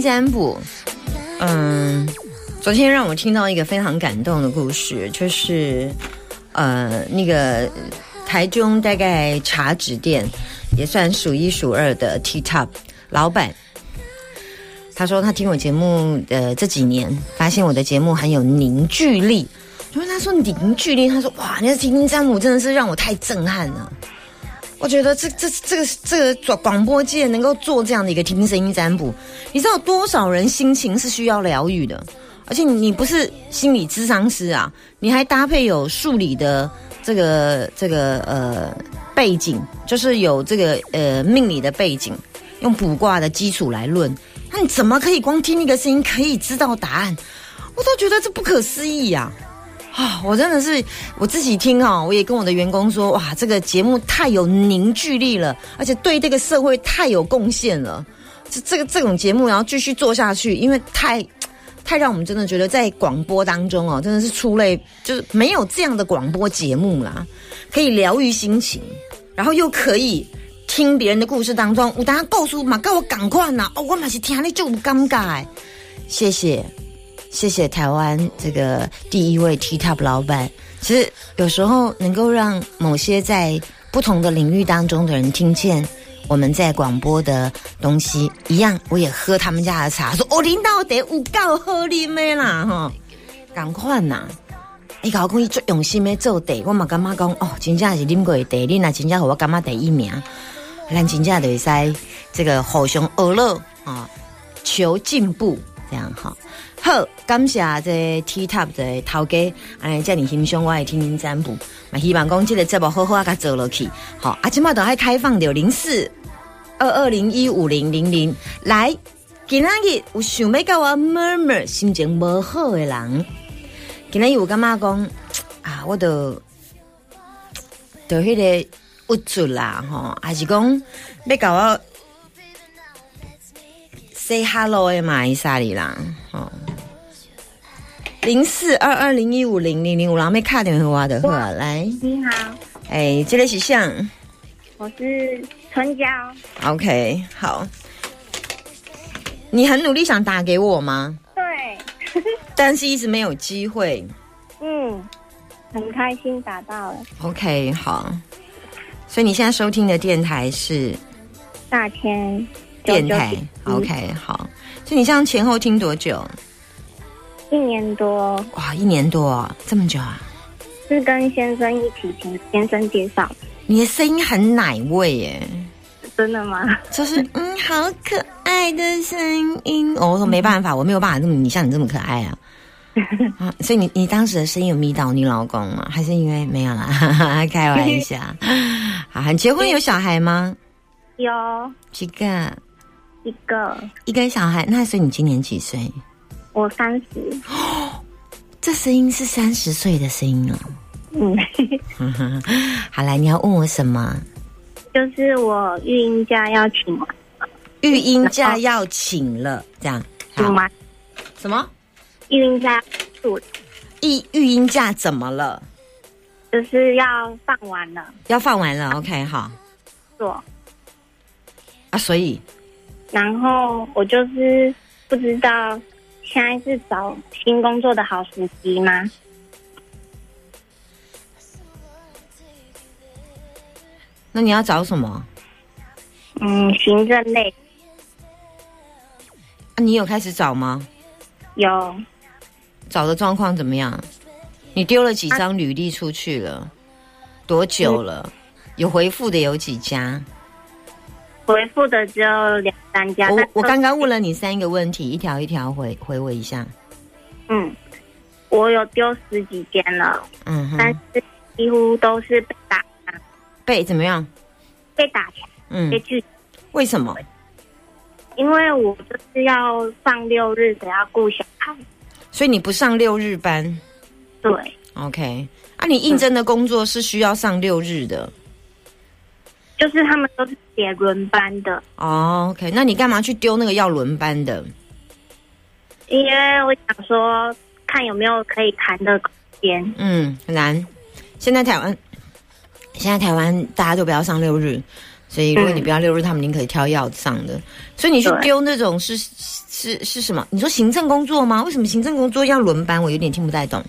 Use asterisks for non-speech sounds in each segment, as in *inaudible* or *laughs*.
占卜，嗯，昨天让我听到一个非常感动的故事，就是呃，那个台中大概茶纸店也算数一数二的 T Top 老板，他说他听我节目的这几年，发现我的节目很有凝聚力。因为他说凝聚力，他说哇，那听占卜真的是让我太震撼了。我觉得这这这个这个广播界能够做这样的一个听声音占卜，你知道多少人心情是需要疗愈的？而且你不是心理咨商师啊，你还搭配有数理的这个这个呃背景，就是有这个呃命理的背景，用卜卦的基础来论，那你怎么可以光听一个声音可以知道答案？我都觉得这不可思议呀！啊，啊我真的是我自己听哈，我也跟我的员工说，哇，这个节目太有凝聚力了，而且对这个社会太有贡献了。这这个这种节目，然后继续做下去，因为太太让我们真的觉得在广播当中哦，真的是出类，就是没有这样的广播节目啦，可以疗愈心情，然后又可以听别人的故事当中，我大家告诉嘛，告我赶快呐，哦，我马是听你就尴尬，谢谢。谢谢台湾这个第一位 T Top 老板。其实有时候能够让某些在不同的领域当中的人听见我们在广播的东西，一样我也喝他们家的茶，说哦，领导得有够喝你咩啦哈，赶快呐！你搞讲伊最用心的做地，我嘛感觉讲哦，真正是啉过的地，你那真正和我感觉第一名，咱真正会使这个互相娱乐啊，求进步这样哈。好，感谢这 T Top 的头家，哎，叫你欣赏我的听听占卜，嘛希望讲这个节目好好啊，甲做落去。好，啊，今麦都还开放的零四二二零一五零零零，来，今仔日有想要跟我 murmur 心情无好的人，今仔日有感觉讲啊，我都都迄个无助啦，吼，还是讲要跟我 say hello 的嘛，伊啥哩啦，吼。零四二二零一五零零零五，然后没卡电话的话，来，你好，哎，这里是像，我是春娇。OK，好，你很努力想打给我吗？对，*laughs* 但是一直没有机会。嗯，很开心打到了 OK，好，所以你现在收听的电台是大千电台。OK，好，所以你这样前后听多久？一年多，哇，一年多，这么久啊！是跟先生一起请先生介绍，你的声音很奶味耶，真的吗？就是 *laughs* 嗯，好可爱的声音。哦，我说没办法，我没有办法这么你像你这么可爱啊。*laughs* 啊，所以你你当时的声音有迷倒你老公吗？还是因为没有啦？*laughs* 开玩笑。好，你结婚有小孩吗？有几个？一个，一个小孩。那所以你今年几岁？我三十，*gasps* 这声音是三十岁的声音哦。嗯，*laughs* 好来，你要问我什么？就是我育婴假要请完，育婴假要请了，这样好？请完什么？育婴假住，育育婴假怎么了？就是要放完了要放完了，OK，好做，啊，所以然后我就是不知道现在是找新工作的好时机吗？那你要找什么？嗯，行政类啊，你有开始找吗？有找的状况怎么样？你丢了几张履历出去了？多久了？有回复的有几家？回复的只有两三家。我我刚刚问了你三个问题，一条一条回回我一下。嗯，我有丢十几间了，嗯但，是几乎都是被打被怎么样？被打枪、嗯被，拒，为什么？因为我就是要上六日得，要顾小孩。所以你不上六日班对，，OK？啊，你应征的工作是需要上六日的就是他们都是写轮班的，哦，OK？那你干嘛去丢那个要轮班的？因为我想说看有没有可以谈的空间。嗯，很难。现在台湾，现在台湾大家都不要上六日，所以如果你不要六日，他们已经可以挑要上的。所以你去丢那种是是是什么？你说行政工作吗？为什么行政工作要轮班？我有点听不太懂。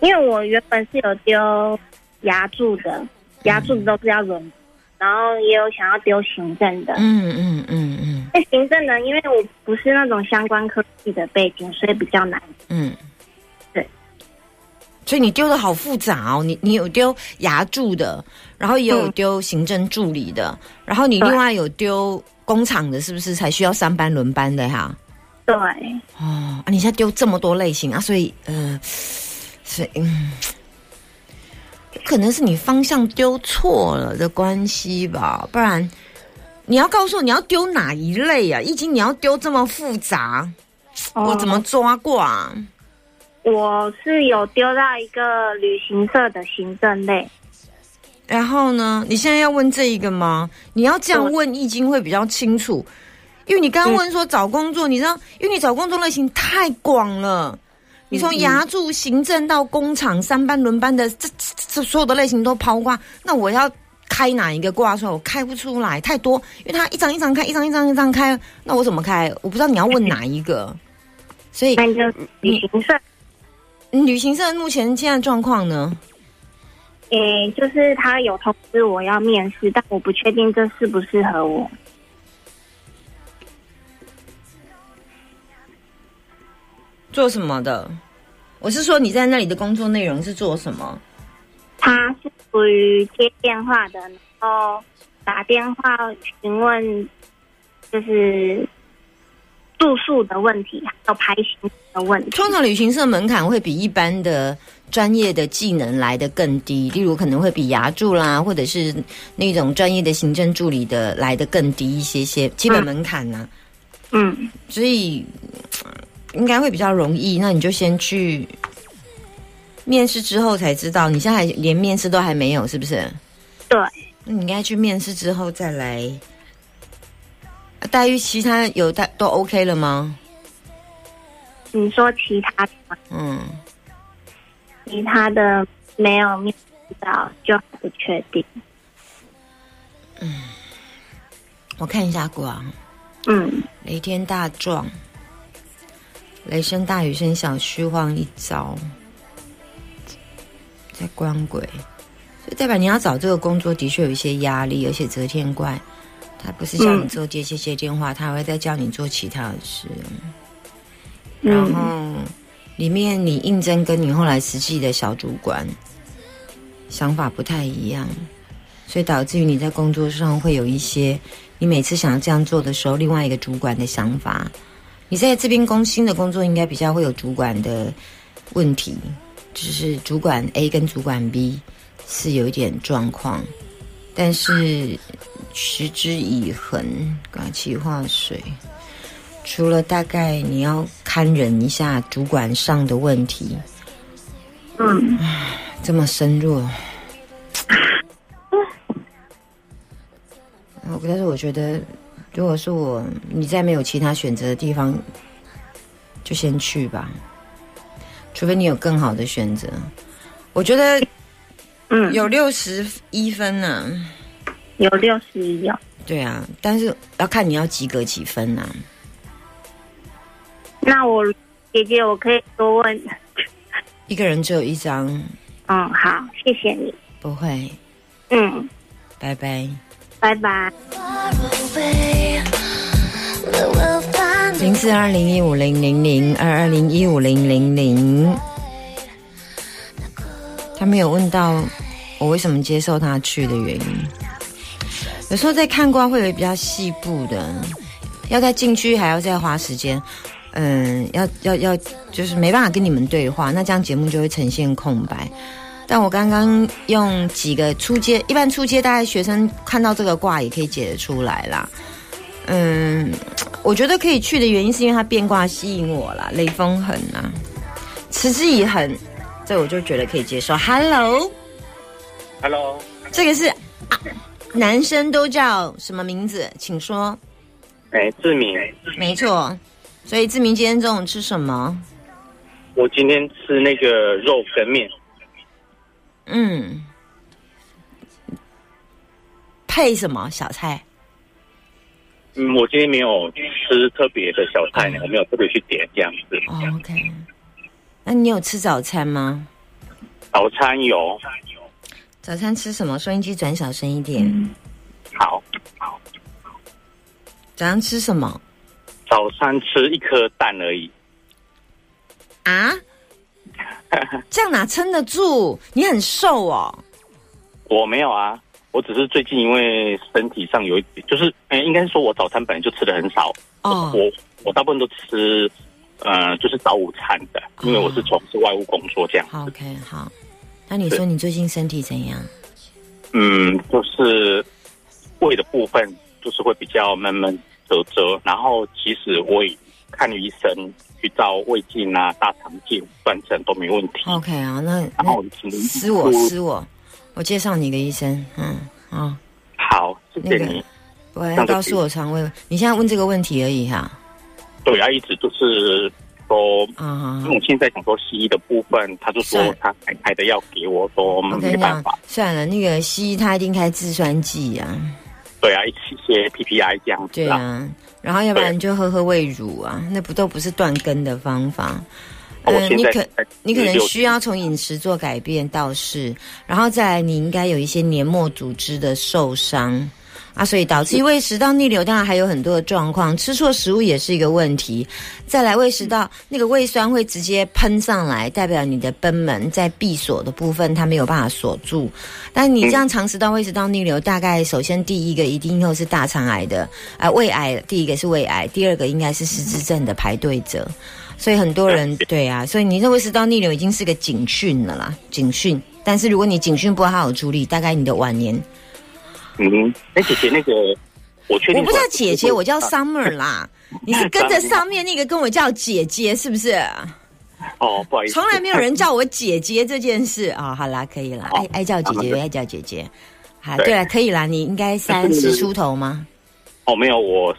因为我原本是有丢牙柱的，牙柱的都是要轮，然后也有想要丢行政的。嗯嗯嗯嗯那行政呢，因为我不是那种相关科技的背景，所以比较难。嗯，对。所以你丢的好复杂哦，你你有丢牙柱的，然后也有嗯丢行政助理的，然后你另外有丢工厂的，是不是才需要三班轮班的哈？对，哦，啊，你现在丢这么多类型啊，所以呃，所以嗯，可能是你方向丢错了的关系吧，不然你要告诉我你要丢哪一类啊？易经你要丢这么复杂，我怎么哦抓过、啊？我是有丢到一个旅行社的行政类。然后呢？你现在要问这一个吗？你要这样问易经会比较清楚，因为你刚刚问说找工作，你知道，因为你找工作类型太广了，你从牙柱、行政到工厂三班轮班的，这这这所有的类型都抛挂，那我要开哪一个挂出来？我开不出来，太多，因为它一张一张开，一张一张一张开，那我怎么开？我不知道你要问哪一个，*laughs* 所以那就旅行社，嗯旅行社目前现在状况呢？诶、就是他有通知我要面试，但我不确定这适不适合我。做什么的？我是说你在那里的工作内容是做什么？他是属于接电话的，然后打电话询问，就是住宿的问题，还有排行的问题。通常旅行社门槛会比一般的专业的技能来的更低，例如可能会比牙助啦，或者是那种专业的行政助理的来的更低一些些基本门槛呢、嗯，所以呃应该会比较容易。那你就先去面试之后才知道，你现在还连面试都还没有，是不是？对，那你应该去面试之后再来。啊待遇其他有待都 OK 了吗？你说其他的吗，嗯，其他的没有面试到，就还不确定。嗯我看一下卦。嗯，雷天大壮，雷声大雨声小，虚晃一招，在官鬼，所以代表你要找这个工作的确有一些压力，而且择天怪，他不是叫你做接接接电话，他还会再叫你做其他的事。然嗯后里面你应征跟你后来实际的小主管想法不太一样，所以导致于你在工作上会有一些你每次想要这样做的时候，另外一个主管的想法。你在这边工新的工作应该比较会有主管的问题，就是主管 A 跟主管 B 是有一点状况，但是持之以恒，刮气化水。除了大概你要看忍一下主管上的问题，嗯，这么深入。我 *laughs* 但是我觉得，如果是我，你在没有其他选择的地方，就先去吧，除非你有更好的选择。我觉得嗯，有六十一分呢、有六十一有。对啊，但是要看你要及格几分呐、那我姐姐，我可以多问。一个人只有一张，嗯，好，谢谢你。不会，嗯，拜拜。拜拜。零四二零一五零零零二二零一五零零零，他没有问到我为什么接受他去的原因。有时候在看卦会有比较细部的，要再进去还要再花时间。嗯，要要要，就是没办法跟你们对话，那这样节目就会呈现空白。但我刚刚用几个初阶，一般初阶大概学生看到这个卦也可以解得出来啦。嗯，我觉得可以去的原因是因为它变卦吸引我啦，雷锋狠啊，持之以恒，这我就觉得可以接受。Hello，Hello，这个是、啊、男生都叫什么名字？请说。哎，志明，没错，所以志明今天中午吃什么？我今天吃那个肉羹面，嗯，配什么小菜？嗯，我今天没有吃特别的小菜呢，我没有特别去点这样子。哦，OK，那你有吃早餐吗？早餐有，早餐吃什么？收音机转小声一点。好，好，早上吃什么早餐吃一颗蛋而已。啊？*laughs* 这样哪撑得住？你很瘦哦。我没有啊，我只是最近因为身体上有一点，就是，哎，应该是说我早餐本来就吃的很少，哦我我大部分都吃，呃，就是早午餐的，因为我是从事外务工作这样。好，OK，好。那你说你最近身体怎样？嗯，就是胃的部分就是会比较闷闷蛰蛰，然后其实我也看医生去照胃镜啊、大肠镜、断层都没问题。OK 啊，那然后那请私我私我，我介绍你一个医生。嗯，好，好，谢谢那个你。我要告诉我肠胃，你现在问这个问题而已哈。对啊，一直就是说，啊因为我现在想说西医的部分，他就说他开开的药给我，说没办法。，算了，那个西医他一定开制酸剂啊，对啊，一起些 PPI 这样子啊。对啊，然后要不然就喝喝胃乳啊，*coughs* 那不都不是断根的方法。嗯呃，你可你可能需要从饮食做改变，倒是，然后再来你应该有一些黏膜组织的受伤啊，所以导致胃食道逆流，当然还有很多的状况，吃错食物也是一个问题。再来胃食道那个胃酸会直接喷上来，代表你的贲门在闭锁的部分它没有办法锁住。但你这样长食道、胃食道逆流，大概首先第一个一定又是大肠癌的啊、胃癌，第一个是胃癌，第二个应该是失智症的排队者。所以很多人对啊，所以你这胃食道逆流已经是个警讯了啦，警讯。但是如果你警讯不好好处理，大概你的晚年，嗯，哎，姐姐那个，我确定我不叫姐姐，我叫啊 Summer 啦。*laughs* 你是跟着上面那个跟我叫姐姐，是不是？哦，不好意思，从来没有人叫我姐姐这件事啊、好啦，可以啦，爱爱叫姐姐，爱叫姐姐。好，对对了，可以啦，你应该三十出头吗？哦，没有，我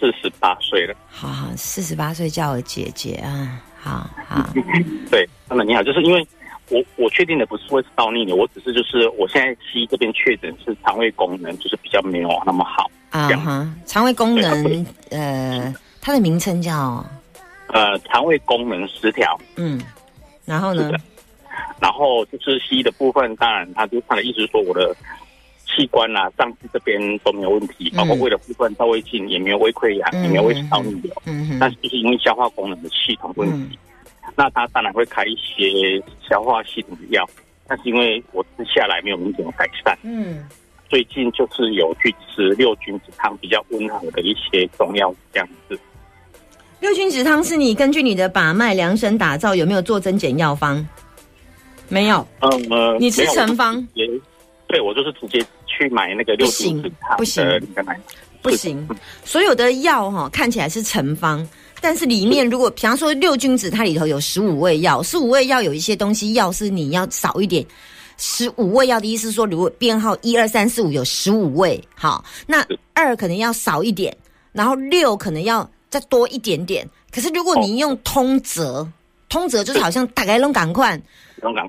四十八岁了。好好，四十八岁叫我姐姐啊，好好，*laughs* 对，那么你好，就是因为我我确定的不是胃食道逆流，我只是就是我现在西医这边确诊是肠胃功能就是比较没有那么好，啊哈，肠胃功能，呃，它的名称叫呃，肠胃功能失调。嗯，然后呢？然后就是西医的部分，当然他就他的意思是说我的器官啊、脏器这边都没有问题，包括胃的部分，到胃镜也没有胃溃疡，嗯也没有胃食道逆流，嗯哼，但是就是因为消化功能的系统问题，那他当然会开一些消化系统的药，但是因为我吃下来没有明显的改善，嗯，最近就是有去吃六君子汤比较温和的一些中药这样子。六君子汤是你根据你的把脉量身打造，有没有做增减药方？没有，嗯呃，你吃成方？也对我就是直接去买那个六君子汤不行不行，所有的药哈、看起来是成方，但是里面如果比方说六君子，它里头有十五味药，十五味药有一些东西药是你要少一点。十五味药的意思是说，如果编号一二三四五有十五味，好，那二可能要少一点，然后六可能要再多一点点。可是如果你用通则，通则就是好像大概弄赶快，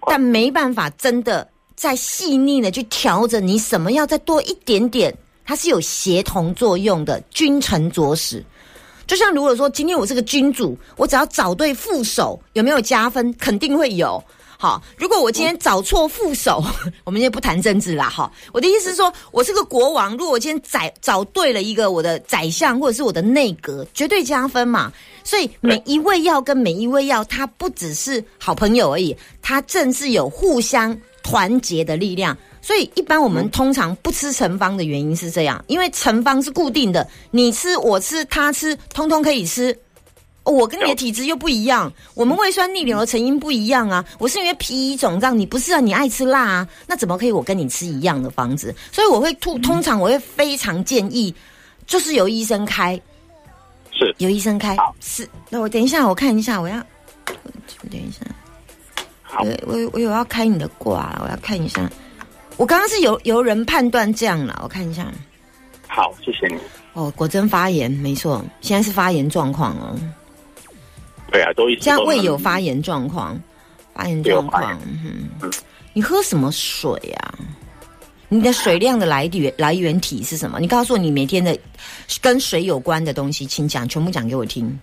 但。没办法真的再细腻的去调整你什么要再多一点点，它是有协同作用的，君臣佐使。就像如果说今天我是个君主，我只要找对副手，有没有加分？肯定会有。好，如果我今天找错副手，*laughs* 我们就不谈政治啦。哈，我的意思是说，我是个国王，如果我今天找找对了一个我的宰相或者是我的内阁，绝对加分嘛。所以每一味药跟每一味药，它不只是好朋友而已，它正是有互相团结的力量。所以一般我们通常不吃成方的原因是这样，因为成方是固定的，你吃我吃他吃，通通可以吃。哦我跟你的体质又不一样，我们胃酸逆流的成因不一样啊。我是因为皮衣肿胀，你不是啊？你爱吃辣啊？那怎么可以我跟你吃一样的方子？所以我会通通常我会非常建议就是由医生开，是由医生开是。那我等一下，我看一下，我要，我等一下，好我我我有要开你的卦，我要看一下。我刚刚是由由人判断这样了，我看一下。好，谢谢你。哦，果真发炎，没错，现在是发炎状况哦。对啊，都一直现在胃有发炎状况，发炎状况。嗯，你喝什么水啊？你的水量的来源来源体是什么？你告诉我你每天的跟水有关的东西，请讲，全部讲给我听。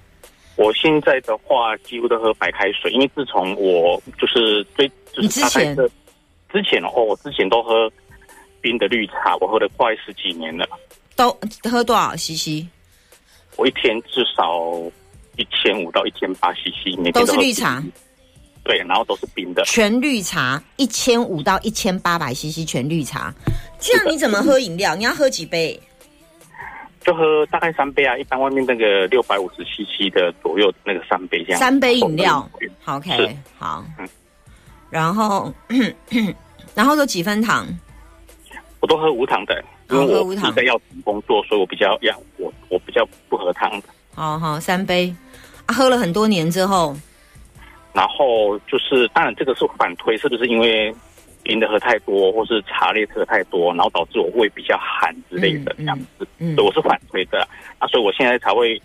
我现在的话几乎都喝白开水，因为自从我就是最就你之前是之前哦，我之前都喝冰的绿茶，我喝了快十几年了，都喝多少 CC？我一天至少一千五到一千八 CC，每天都是绿茶，对，然后都是冰的，全绿茶一千五到一千八百 CC 全绿茶，这样你怎么喝饮料？你要喝几杯？就喝大概三杯啊，一般外面那个六百五十 CC 的左右那个三杯这样，三杯饮料。好，OK，好。嗯。然后，*coughs* 然后都几分糖？我都喝无糖的，因为我哦喝无糖是在药厂工作，所以我比较要我我比较不喝糖的。好好，三杯。啊，喝了很多年之后，然后就是，当然这个是反推，是不是因为冰的喝太多，或是茶类喝太多，然后导致我胃比较寒之类的嗯这样子？嗯对，我是反推的啊，所以我现在才会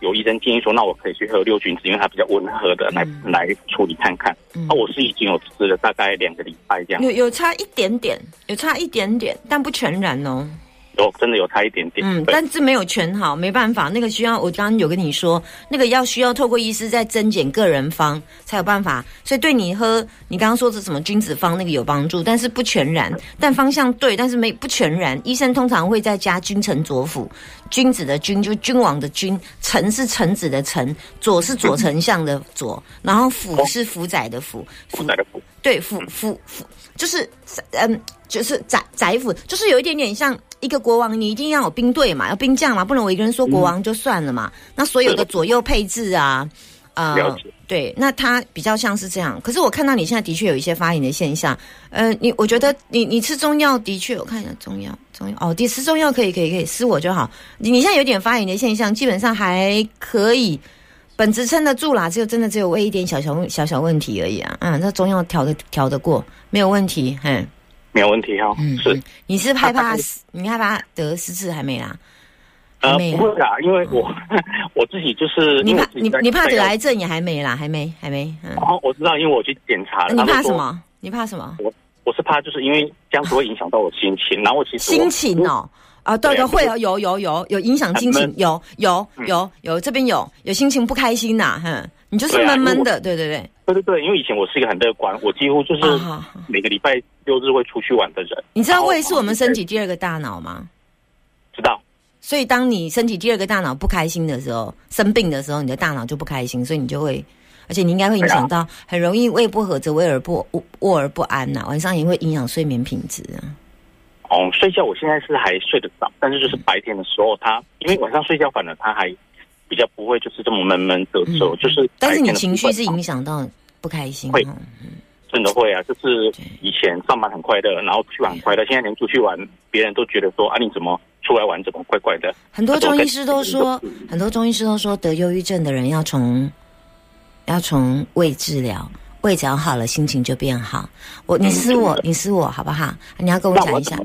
有医生建议说，那我可以去喝六君子，因为它比较温和的来、嗯来处理看看。嗯那、我是已经有吃了大概两个礼拜这样，有有差一点点，有差一点点，但不全然哦。有真的有差一点点。嗯，但是没有全好，没办法，那个需要我刚刚有跟你说，那个要需要透过医师再增减个人方才有办法，所以对你喝你刚刚说的什么君子方那个有帮助，但是不全然，但方向对，但是没不全然。医生通常会再加君臣佐辅，*laughs* 君子的君就君王的君，臣是臣子的臣，佐是左丞相的左，然后辅是辅宰的辅，辅宰的辅，对，辅辅辅就是嗯，就是宰宰辅，就是有一点点像一个国王，你一定要有兵队嘛，要兵将嘛，不能我一个人说国王就算了嘛。那所有的左右配置啊，呃，对，那他比较像是这样。可是我看到你现在的确有一些发炎的现象，呃，你我觉得你你吃中药的确，我看一下中药中药哦，你吃中药可以可以可以，吃我就好。你你现在有点发炎的现象，基本上还可以。本质撑得住啦，只有真的只有胃一点小小问小小问题而已啊，嗯，那中药调的调得过，没有问题，嗯没有问题哈、嗯，是嗯。你是害怕啊死，你害怕得失智还没啦？呃，不会啦，因为我 *laughs* 我自己就是你怕你你怕得癌症也还没啦，还没还没，嗯，哦，我知道，因为我去检查了。你怕什么？你怕什么？我我是怕，就是因为这样子会影响到我心情，然后我其实我心情哦。啊，对对，会有，有有有有影响心情有有嗯有有，这边有有心情不开心呐，哼，你就是闷闷的，对对对，对对对，因为以前我是一个很乐观，我几乎就是每个礼拜六日会出去玩的人。你知道胃是我们身体第二个大脑吗？知道所以当你身体第二个大脑不开心的时候，生病的时候，你的大脑就不开心，所以你就会，而且你应该会影响到，很容易胃不和则胃而不卧而不安呐、晚上也会影响睡眠品质啊。哦，睡觉我现在是还睡得着，但是就是白天的时候，他因为晚上睡觉反而他还比较不会就是这么闷闷嘚嘚，嗯就是但是你情绪是影响到不开心会哦。真的会啊，就是以前上班很快乐，然后出去玩很快乐，现在连出去玩，别人都觉得说啊你怎么出来玩怎么怪怪的？很多中医师都说，很多中医师都说，得忧郁症的人要从要从胃治疗，胃只要好了，心情就变好。我你私我，你私我好不好？你要跟我讲一下？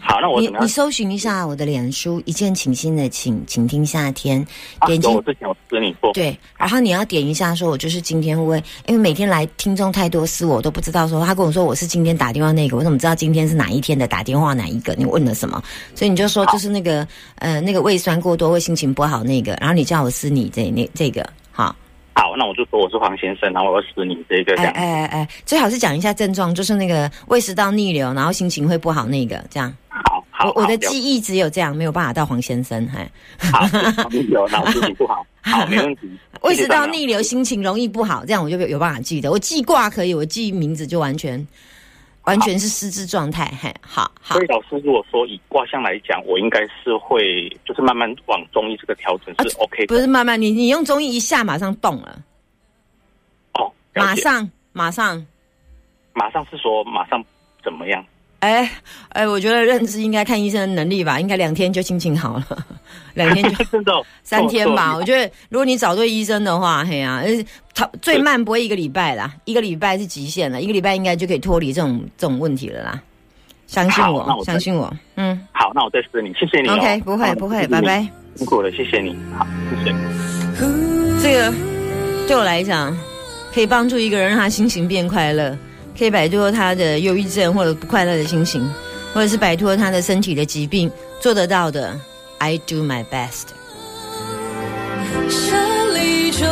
好，那我你你？搜寻一下我的脸书，一见倾心的请，请听夏天，啊点进有我之前有跟你说，对，然后你要点一下，说我就是今天会因为每天来听众太多，私我都不知道说，他跟我说我是今天打电话那个，我怎么知道今天是哪一天的打电话哪一个？你问了什么？所以你就说就是那个呃那个胃酸过多，胃心情不好那个，然后你叫我撕你这那这个好，好，那我就说我是黄先生，然后我要死你这个这哎样。哎哎哎，最好是讲一下症状，就是那个胃食道逆流，然后心情会不好那个这样。好好，我我的好记忆只有这样，没有办法到黄先生，哎。好，有，那我心情不好，*laughs* 好，没问题。*laughs* 胃食道逆流，心情容易不好，这样我就有有办法记得。我记挂可以，我记名字就完全完全是失智状态。嘿，好好所以老师如果说以卦象来讲，我应该是会就是慢慢往中医这个调整是 OK 的。不是慢慢，你你用中医一下马上动了，哦，马上马上马上是说马上怎么样？哎哎，我觉得认知应该看医生的能力吧，应该两天就心情好了，*laughs* 两天就真的哦三天吧。哦我觉得如果你找对医生的话，嘿呀、他最慢不会一个礼拜啦，一个礼拜是极限了，一个礼拜应该就可以脱离这种这种问题了啦。相信我，我相信我，嗯好，那我再试你，谢谢你、哦。，OK，不会不会，拜拜。辛苦了，谢谢你。好，谢谢。这个对我来讲，可以帮助一个人让他心情变快乐，可以摆脱他的忧郁症或者不快乐的心情，或者是摆脱他的身体的疾病，做得到的，I do my best。这里中